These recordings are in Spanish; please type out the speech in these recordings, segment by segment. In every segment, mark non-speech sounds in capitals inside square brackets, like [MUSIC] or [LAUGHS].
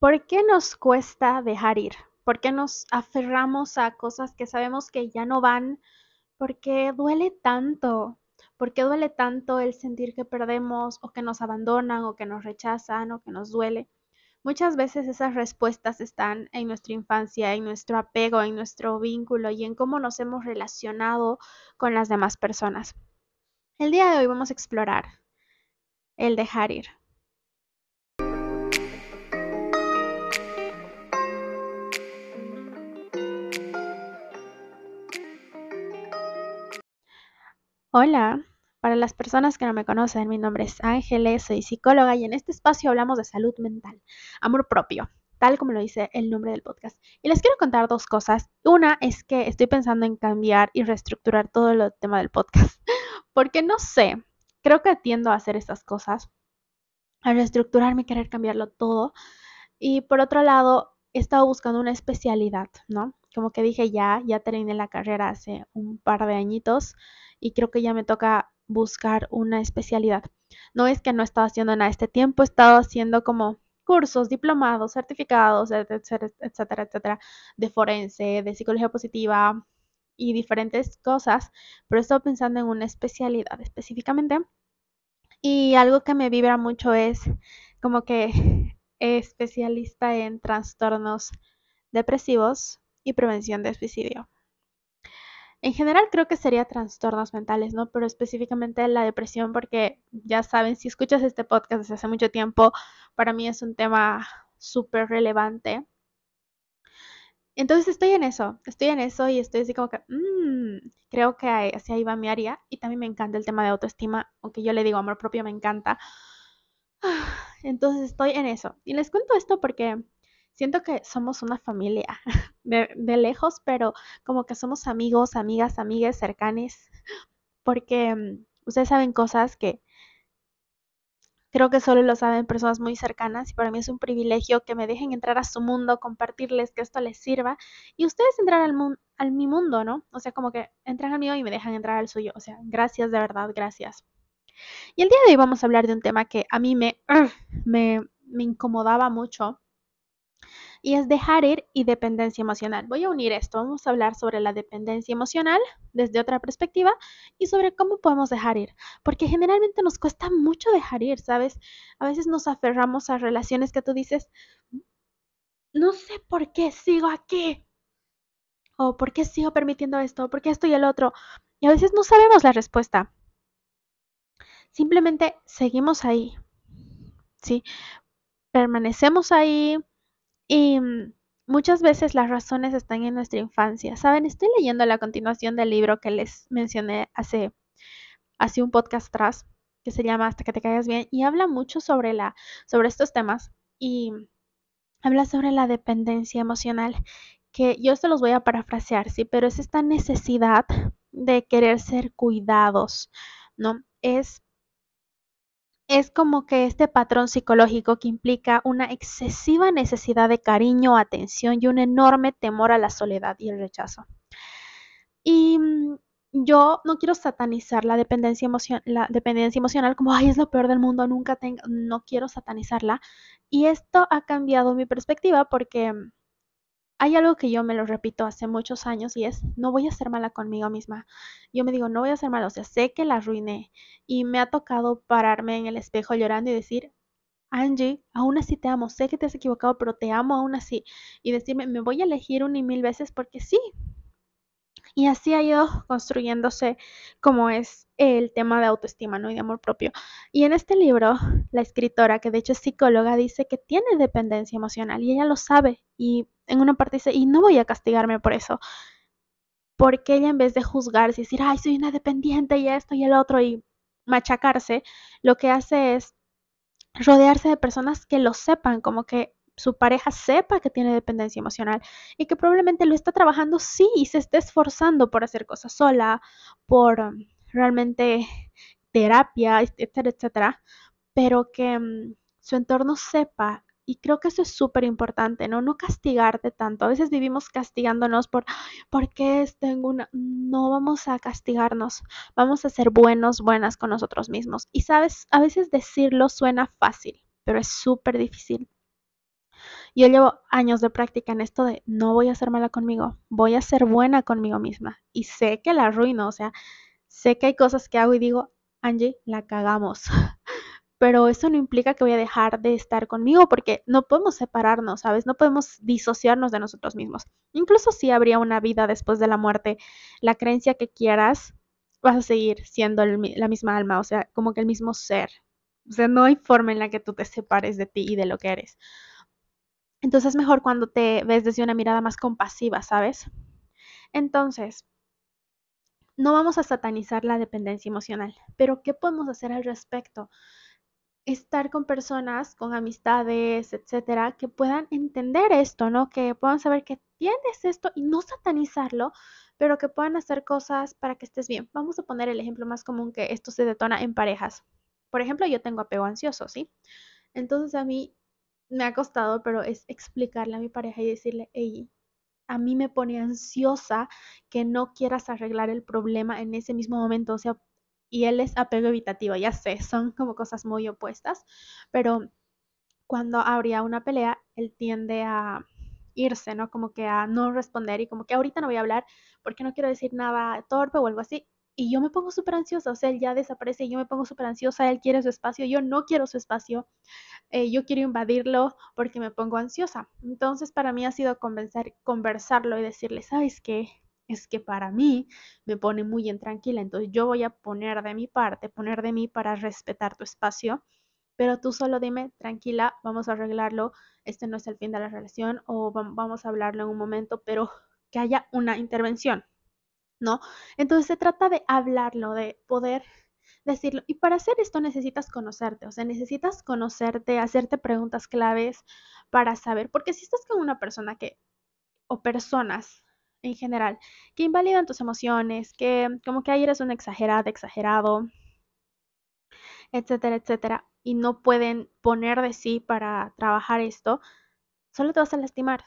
¿Por qué nos cuesta dejar ir? ¿Por qué nos aferramos a cosas que sabemos que ya no van? ¿Por qué duele tanto? ¿Por qué duele tanto el sentir que perdemos o que nos abandonan o que nos rechazan o que nos duele? Muchas veces esas respuestas están en nuestra infancia, en nuestro apego, en nuestro vínculo y en cómo nos hemos relacionado con las demás personas. El día de hoy vamos a explorar el dejar ir. Hola, para las personas que no me conocen, mi nombre es Ángeles, soy psicóloga y en este espacio hablamos de salud mental, amor propio, tal como lo dice el nombre del podcast. Y les quiero contar dos cosas. Una es que estoy pensando en cambiar y reestructurar todo el tema del podcast, [LAUGHS] porque no sé, creo que tiendo a hacer estas cosas, a reestructurarme, querer cambiarlo todo. Y por otro lado, he estado buscando una especialidad, ¿no? Como que dije ya, ya terminé la carrera hace un par de añitos y creo que ya me toca buscar una especialidad. No es que no he estado haciendo nada este tiempo, he estado haciendo como cursos, diplomados, certificados, etcétera, etcétera, etcétera, de forense, de psicología positiva y diferentes cosas, pero he estado pensando en una especialidad específicamente. Y algo que me vibra mucho es como que especialista en trastornos depresivos y prevención de suicidio. En general creo que sería trastornos mentales, ¿no? Pero específicamente la depresión, porque ya saben, si escuchas este podcast desde hace mucho tiempo, para mí es un tema súper relevante. Entonces estoy en eso, estoy en eso y estoy así como que, mmm, creo que hacia ahí va mi área y también me encanta el tema de autoestima, aunque yo le digo amor propio, me encanta. [SIGHS] Entonces estoy en eso. Y les cuento esto porque siento que somos una familia [LAUGHS] de, lejos, pero como que somos amigos, amigas, amigas cercanes, [LAUGHS] porque mm, ustedes saben cosas que creo que solo lo saben personas muy cercanas y para mí es un privilegio que me dejen entrar a su mundo, compartirles que esto les sirva y ustedes entrar al, al mi mundo, ¿no? O sea, como que entran al mío y me dejan entrar al suyo. O sea, gracias de verdad, gracias. Y el día de hoy vamos a hablar de un tema que a mí me, [CLEARS THROAT] me incomodaba mucho y es dejar ir y dependencia emocional. Voy a unir esto, vamos a hablar sobre la dependencia emocional desde otra perspectiva y sobre cómo podemos dejar ir, porque generalmente nos cuesta mucho dejar ir, ¿sabes? A veces nos aferramos a relaciones que tú dices, no sé por qué sigo aquí, o por qué sigo permitiendo esto, por qué esto y el otro, y a veces no sabemos la respuesta. Simplemente seguimos ahí, ¿sí? Permanecemos ahí, y mm, muchas veces las razones están en nuestra infancia. Saben, estoy leyendo la continuación del libro que les mencioné hace, hace un podcast atrás, que se llama Hasta que te caigas bien, y habla mucho sobre, la, sobre estos temas. Y habla sobre la dependencia emocional, que yo se los voy a parafrasear, sí, pero es esta necesidad de querer ser cuidados, ¿no? Es es como que este patrón psicológico que implica una excesiva necesidad de cariño, atención y un enorme temor a la soledad y el rechazo. Y mm, yo no quiero satanizar la dependencia, la dependencia emocional como, ay, es lo peor del mundo, nunca tengo, no quiero satanizarla. Y esto ha cambiado mi perspectiva porque mm, hay algo que yo me lo repito hace muchos años y es, no voy a ser mala conmigo misma. Yo me digo, no voy a ser mala, o sea, sé que la arruiné y me ha tocado pararme en el espejo llorando y decir, Angie, aún así te amo, sé que te has equivocado, pero te amo aún así. Y decirme, me voy a elegir una y mil veces porque sí, y así ha ido construyéndose como es el tema de autoestima ¿no? y de amor propio. Y en este libro, la escritora, que de hecho es psicóloga, dice que tiene dependencia emocional y ella lo sabe. Y en una parte dice, y no voy a castigarme por eso. Porque ella en vez de juzgarse y decir, ay, soy una dependiente y esto y el otro y machacarse, lo que hace es rodearse de personas que lo sepan, como que su pareja sepa que tiene dependencia emocional y que probablemente lo está trabajando sí y se esté esforzando por hacer cosas sola, por um, realmente terapia, etcétera, etcétera, pero que mm, su entorno sepa y creo que eso es súper importante, ¿no? No castigarte tanto. A veces vivimos castigándonos por, ¿por qué tengo una? No vamos a castigarnos, vamos a ser buenos, buenas con nosotros mismos. Y sabes, a veces decirlo suena fácil, pero es súper difícil. Yo llevo años de práctica en esto de no voy a ser mala conmigo, voy a ser buena conmigo misma. Y sé que la arruino, o sea, sé que hay cosas que hago y digo, Angie, la cagamos. [LAUGHS] Pero eso no implica que voy a dejar de estar conmigo porque no podemos separarnos, ¿sabes? No podemos disociarnos de nosotros mismos. Incluso si habría una vida después de la muerte, la creencia que quieras, vas a seguir siendo la misma alma, o sea, como que el mismo ser. O sea, no hay forma en la que tú te separes de ti y de lo que eres. Entonces es mejor cuando te ves desde una mirada más compasiva, ¿sabes? Entonces, no vamos a satanizar la dependencia emocional, pero ¿qué podemos hacer al respecto? Estar con personas, con amistades, etcétera, que puedan entender esto, ¿no? Que puedan saber que tienes esto y no satanizarlo, pero que puedan hacer cosas para que estés bien. Vamos a poner el ejemplo más común que esto se detona en parejas. Por ejemplo, yo tengo apego ansioso, ¿sí? Entonces a mí me ha costado, pero es explicarle a mi pareja y decirle, hey, a mí me pone ansiosa que no quieras arreglar el problema en ese mismo momento, o sea, y él es apego evitativo, ya sé, son como cosas muy opuestas, pero cuando habría una pelea, él tiende a irse, ¿no? Como que a no responder y como que ahorita no voy a hablar porque no quiero decir nada torpe o algo así. Y yo me pongo súper ansiosa, o sea, él ya desaparece y yo me pongo súper ansiosa, él quiere su espacio, yo no quiero su espacio, eh, yo quiero invadirlo porque me pongo ansiosa. Entonces para mí ha sido convencer, conversarlo y decirle, ¿sabes qué? Es que para mí me pone muy intranquila, entonces yo voy a poner de mi parte, poner de mí para respetar tu espacio, pero tú solo dime, tranquila, vamos a arreglarlo, este no es el fin de la relación o vamos a hablarlo en un momento, pero que haya una intervención, ¿no? Entonces se trata de hablarlo, de poder decirlo. Y para hacer esto necesitas conocerte, o sea, necesitas conocerte, hacerte preguntas claves para saber, porque si estás con una persona que, o personas en general, que invalidan tus emociones, que como que ahí eres un exagerado, exagerado, etcétera, etcétera, y no pueden poner de sí para trabajar esto, solo te vas a lastimar.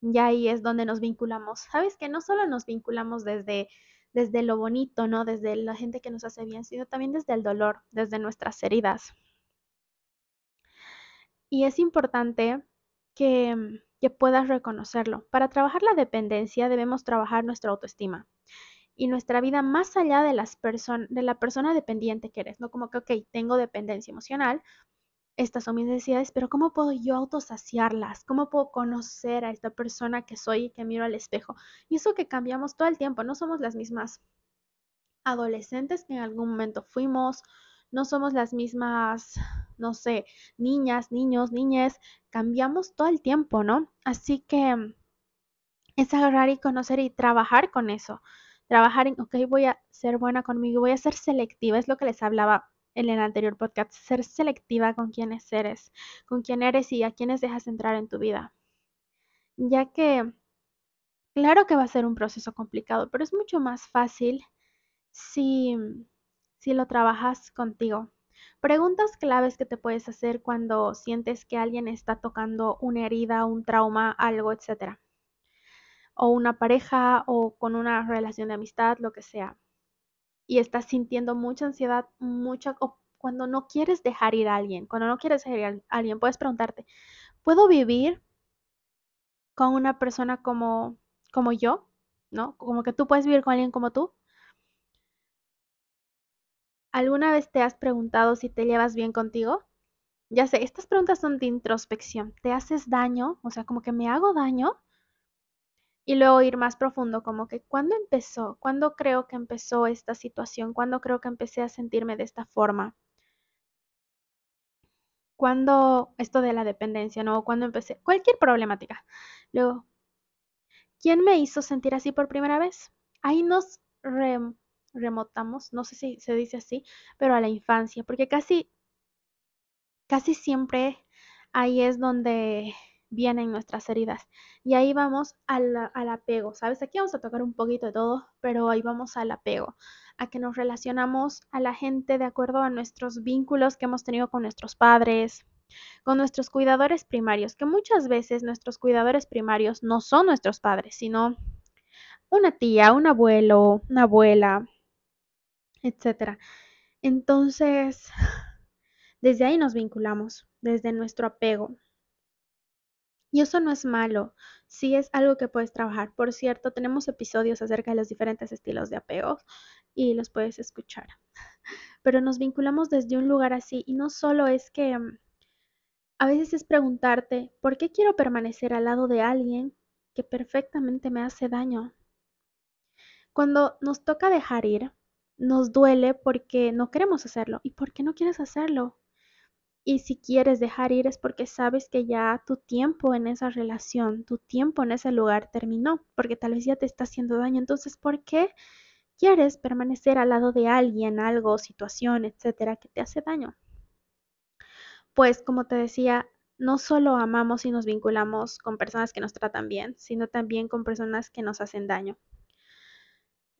Y ahí es donde nos vinculamos. Sabes que no solo nos vinculamos desde desde lo bonito, ¿no? Desde la gente que nos hace bien, sino también desde el dolor, desde nuestras heridas. Y es importante que, que puedas reconocerlo. Para trabajar la dependencia debemos trabajar nuestra autoestima y nuestra vida más allá de, las de la persona dependiente que eres, ¿no? Como que, ok, tengo dependencia emocional, estas son mis necesidades, pero ¿cómo puedo yo autosaciarlas? ¿Cómo puedo conocer a esta persona que soy y que miro al espejo? Y eso que cambiamos todo el tiempo, no somos las mismas adolescentes que en algún momento fuimos, no somos las mismas, no sé, niñas, niños, niñas, cambiamos todo el tiempo, ¿no? Así que es agarrar y conocer y trabajar con eso. Trabajar en, ok, voy a ser buena conmigo, voy a ser selectiva, es lo que les hablaba en el anterior podcast, ser selectiva con quienes eres, con quién eres y a quienes dejas entrar en tu vida. Ya que, claro que va a ser un proceso complicado, pero es mucho más fácil si, si lo trabajas contigo. Preguntas claves que te puedes hacer cuando sientes que alguien está tocando una herida, un trauma, algo, etc. O una pareja o con una relación de amistad, lo que sea y estás sintiendo mucha ansiedad, mucha, o cuando no quieres dejar ir a alguien, cuando no quieres dejar ir a alguien, puedes preguntarte, ¿puedo vivir con una persona como, como yo? ¿No? Como que tú puedes vivir con alguien como tú. ¿Alguna vez te has preguntado si te llevas bien contigo? Ya sé, estas preguntas son de introspección. ¿Te haces daño? O sea, como que me hago daño y luego ir más profundo, como que cuándo empezó, cuándo creo que empezó esta situación, cuándo creo que empecé a sentirme de esta forma, cuándo esto de la dependencia, ¿no? Cuándo empecé, cualquier problemática. Luego, ¿quién me hizo sentir así por primera vez? Ahí nos remotamos, no sé si se dice así, pero a la infancia, porque casi, casi siempre ahí es donde vienen nuestras heridas. Y ahí vamos al, apego, ¿sabes? Aquí vamos a tocar un poquito de todo, pero ahí vamos al apego, a que nos relacionamos a la gente de acuerdo a nuestros vínculos que hemos tenido con nuestros padres, con nuestros cuidadores primarios, que muchas veces nuestros cuidadores primarios no son nuestros padres, sino una tía, un abuelo, una abuela, etcétera. Entonces, [SIGHS] desde ahí nos vinculamos, desde nuestro apego. Y eso no es malo, sí es algo que puedes trabajar. Por cierto, tenemos episodios acerca de los diferentes estilos de apego y los puedes escuchar. [LAUGHS] Pero nos vinculamos desde un lugar así y no solo es que mm, a veces es preguntarte, ¿por qué quiero permanecer al lado de alguien que perfectamente me hace daño? Cuando nos toca dejar ir, nos duele porque no queremos hacerlo. ¿Y por qué no quieres hacerlo? Y si quieres dejar ir es porque sabes que ya tu tiempo en esa relación, tu tiempo en ese lugar terminó, porque tal vez ya te está haciendo daño. Entonces, ¿por qué quieres permanecer al lado de alguien, algo, situación, etcétera, que te hace daño? Pues, como te decía, no solo amamos y nos vinculamos con personas que nos tratan bien, sino también con personas que nos hacen daño.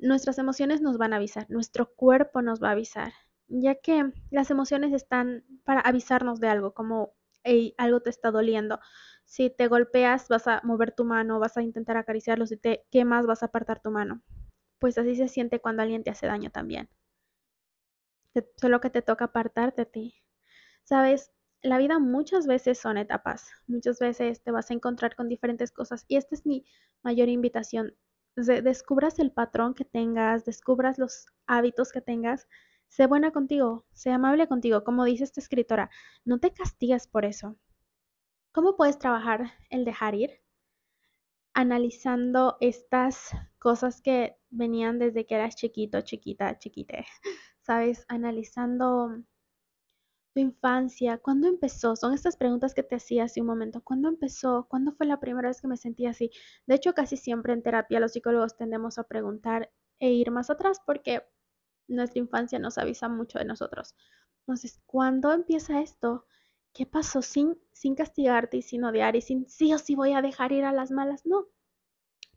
Nuestras emociones nos van a avisar, nuestro cuerpo nos va a avisar ya que las emociones están para avisarnos de algo, como algo te está doliendo. Si te golpeas, vas a mover tu mano, vas a intentar acariciarlo, si te quemas, vas a apartar tu mano. Pues así se siente cuando alguien te hace daño también. Solo que te toca apartarte de ti. Sabes, la vida muchas veces son etapas, muchas veces te vas a encontrar con diferentes cosas y esta es mi mayor invitación. Descubras el patrón que tengas, descubras los hábitos que tengas Sé buena contigo, sé amable contigo, como dice esta escritora, no te castigas por eso. ¿Cómo puedes trabajar el dejar ir? Analizando estas cosas que venían desde que eras chiquito, chiquita, chiquite, [LAUGHS] ¿sabes? Analizando tu infancia, ¿cuándo empezó? Son estas preguntas que te hacía hace un momento. ¿Cuándo empezó? ¿Cuándo fue la primera vez que me sentí así? De hecho, casi siempre en terapia los psicólogos tendemos a preguntar e ir más atrás porque nuestra infancia nos avisa mucho de nosotros. Entonces, ¿cuándo empieza esto? ¿Qué pasó sin, sin castigarte y sin odiar y sin sí o sí voy a dejar ir a las malas? No.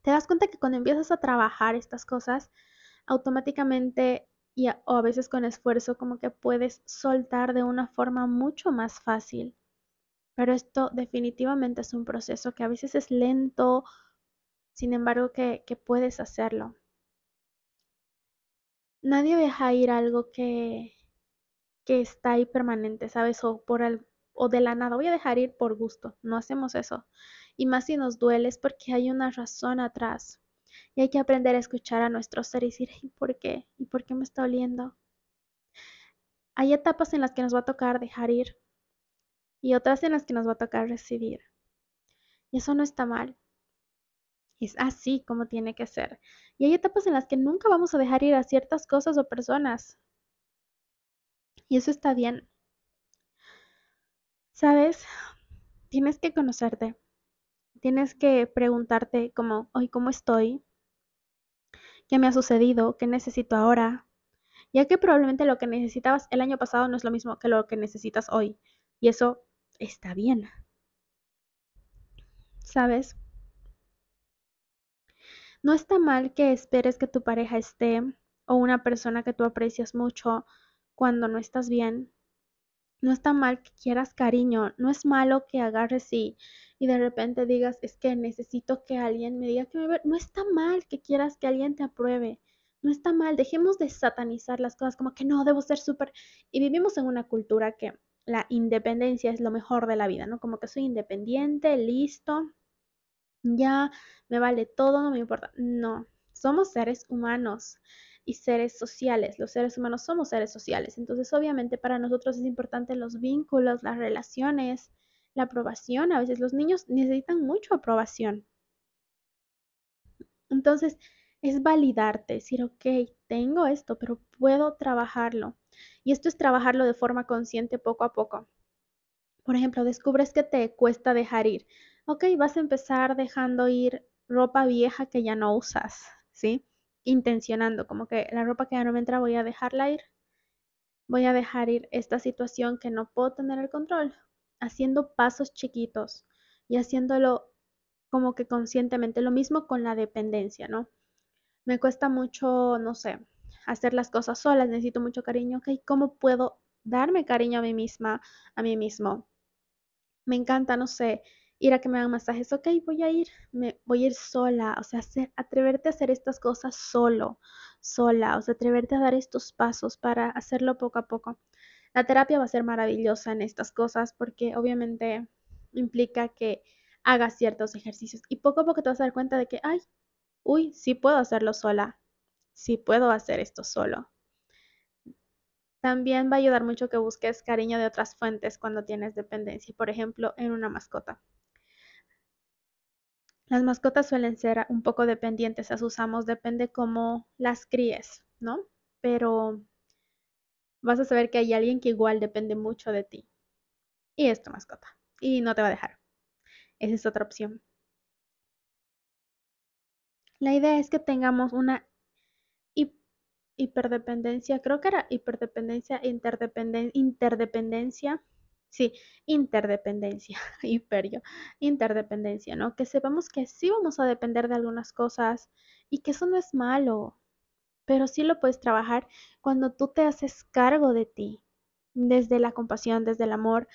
Te das cuenta que cuando empiezas a trabajar estas cosas, automáticamente y o a veces con esfuerzo, como que puedes soltar de una forma mucho más fácil. Pero esto definitivamente es un proceso que a veces es lento, sin embargo que, puedes hacerlo nadie deja ir algo que, que está ahí permanente, ¿sabes? O, por el, o de la nada, voy a dejar ir por gusto, no hacemos eso. Y más si nos duele es porque hay una razón atrás. Y hay que aprender a escuchar a nuestro ser y decir, ¿y por qué? ¿Y por qué me está doliendo? Hay etapas en las que nos va a tocar dejar ir y otras en las que nos va a tocar recibir. Y eso no está mal. Es así como tiene que ser. Y hay etapas en las que nunca vamos a dejar ir a ciertas cosas o personas. Y eso está bien. ¿Sabes? Tienes que conocerte. Tienes que preguntarte como, hoy, ¿cómo estoy? ¿Qué me ha sucedido? ¿Qué necesito ahora? Ya que probablemente lo que necesitabas el año pasado no es lo mismo que lo que necesitas hoy. Y eso está bien. ¿Sabes? No está mal que esperes que tu pareja esté o una persona que tú aprecias mucho cuando no estás bien. No está mal que quieras cariño, no es malo que agarres y, y de repente digas, es que necesito que alguien me diga que me. No está mal que quieras que alguien te apruebe. No está mal, dejemos de satanizar las cosas como que no, debo ser súper... Y vivimos en una cultura que la independencia es lo mejor de la vida, ¿no? Como que soy independiente, listo, ya me vale todo, no me importa. No, somos seres humanos y seres sociales. Los seres humanos somos seres sociales. Entonces, obviamente, para nosotros es importante los vínculos, las relaciones, la aprobación. A veces los niños necesitan mucho aprobación. Entonces, es validarte, decir, ok, tengo esto, pero puedo trabajarlo. Y esto es trabajarlo de forma consciente poco a poco. Por ejemplo, descubres que te cuesta dejar ir. Ok, vas a empezar dejando ir ropa vieja que ya no usas, ¿sí? Intencionando, como que la ropa que ya no me entra voy a dejarla ir. Voy a dejar ir esta situación que no puedo tener el control, haciendo pasos chiquitos y haciéndolo como que conscientemente. Lo mismo con la dependencia, ¿no? Me cuesta mucho, no sé, hacer las cosas solas, necesito mucho cariño, ok, ¿cómo puedo darme cariño a mí misma, a mí mismo? Me encanta, no sé, ir a que me hagan masajes, ok, voy a ir, me, voy a ir sola, o sea, atreverte a hacer estas cosas solo, sola, o sea, atreverte a dar estos pasos para hacerlo poco a poco. La terapia va a ser maravillosa en estas cosas porque obviamente implica que hagas ciertos ejercicios y poco a poco te vas a dar cuenta de que, ay, uy, sí puedo hacerlo sola, sí puedo hacer esto solo. También va a ayudar mucho que busques cariño de otras fuentes cuando tienes dependencia, por ejemplo, en una mascota. Las mascotas suelen ser un poco dependientes a sus amos, depende cómo las críes, ¿no? Pero vas a saber que hay alguien que igual depende mucho de ti. Y es tu mascota. Y no te va a dejar. Esa es otra opción. La idea es que tengamos una hiperdependencia, creo que era hiperdependencia, interdependencia, sí, interdependencia, [LAUGHS] hiper yo, interdependencia, ¿no? Que sepamos que sí vamos a depender de algunas cosas y que eso no es malo, pero sí lo puedes trabajar cuando tú te haces cargo de ti, desde la compasión, desde el amor.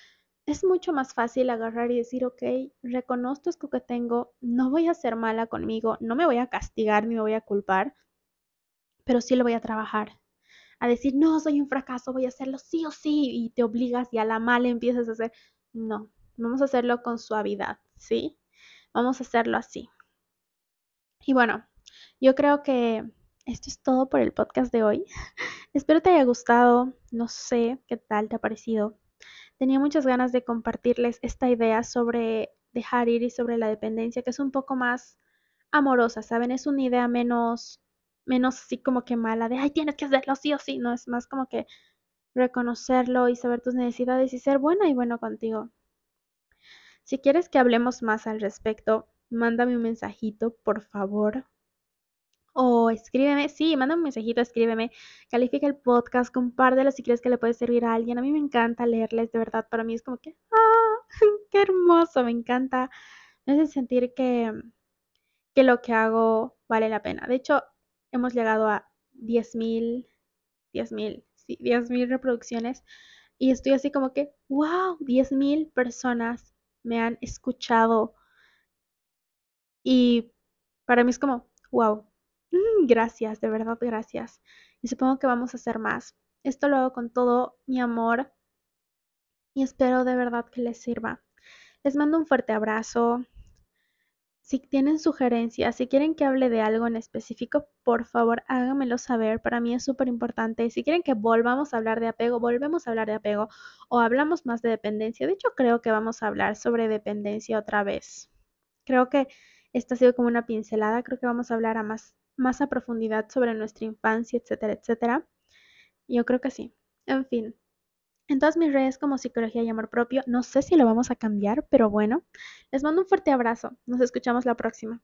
Es mucho más fácil agarrar y decir, ok, reconozco esto que tengo, no voy a ser mala conmigo, no me voy a castigar ni me voy a culpar, pero sí lo voy a trabajar. A decir, no, soy un fracaso, voy a hacerlo sí o sí, y te obligas y a la mala empiezas a hacer. No, vamos a hacerlo con suavidad, ¿sí? Vamos a hacerlo así. Y bueno, yo creo que esto es todo por el podcast de hoy. [LAUGHS] Espero te haya gustado. No sé qué tal te ha parecido. Tenía muchas ganas de compartirles esta idea sobre dejar ir y sobre la dependencia, que es un poco más amorosa, ¿saben? Es una idea menos menos así como que mala de, ay, tienes que hacerlo sí o sí, no, es más como que reconocerlo y saber tus necesidades y ser buena y bueno contigo. Si quieres que hablemos más al respecto, mándame un mensajito, por favor. O escríbeme, sí, mándame un mensajito, escríbeme, califica el podcast, compártelo si crees que le puede servir a alguien. A mí me encanta leerles, de verdad, para mí es como que, ah, [LAUGHS] qué hermoso, me encanta. Me hace sentir que, que lo que hago vale la pena. De hecho, hemos llegado a 10.000, 10.000, sí, 10.000 reproducciones y estoy así como que, wow, 10.000 personas me han escuchado y para mí es como, wow, mm, gracias, de verdad, gracias. Y supongo que vamos a hacer más. Esto lo hago con todo mi amor y espero de verdad que les sirva. Les mando un fuerte abrazo. Si tienen sugerencias, si quieren que hable de algo en específico, por favor háganmelo saber. Para mí es súper importante. Si quieren que volvamos a hablar de apego, volvemos a hablar de apego o hablamos más de dependencia. De hecho, creo que vamos a hablar sobre dependencia otra vez. Creo que esta ha sido como una pincelada. Creo que vamos a hablar a más, más a profundidad sobre nuestra infancia, etcétera, etcétera. Yo creo que sí. En fin, en todas mis redes como Psicología y Amor Propio. No sé si lo vamos a cambiar, pero bueno, les mando un fuerte abrazo. Nos escuchamos la próxima.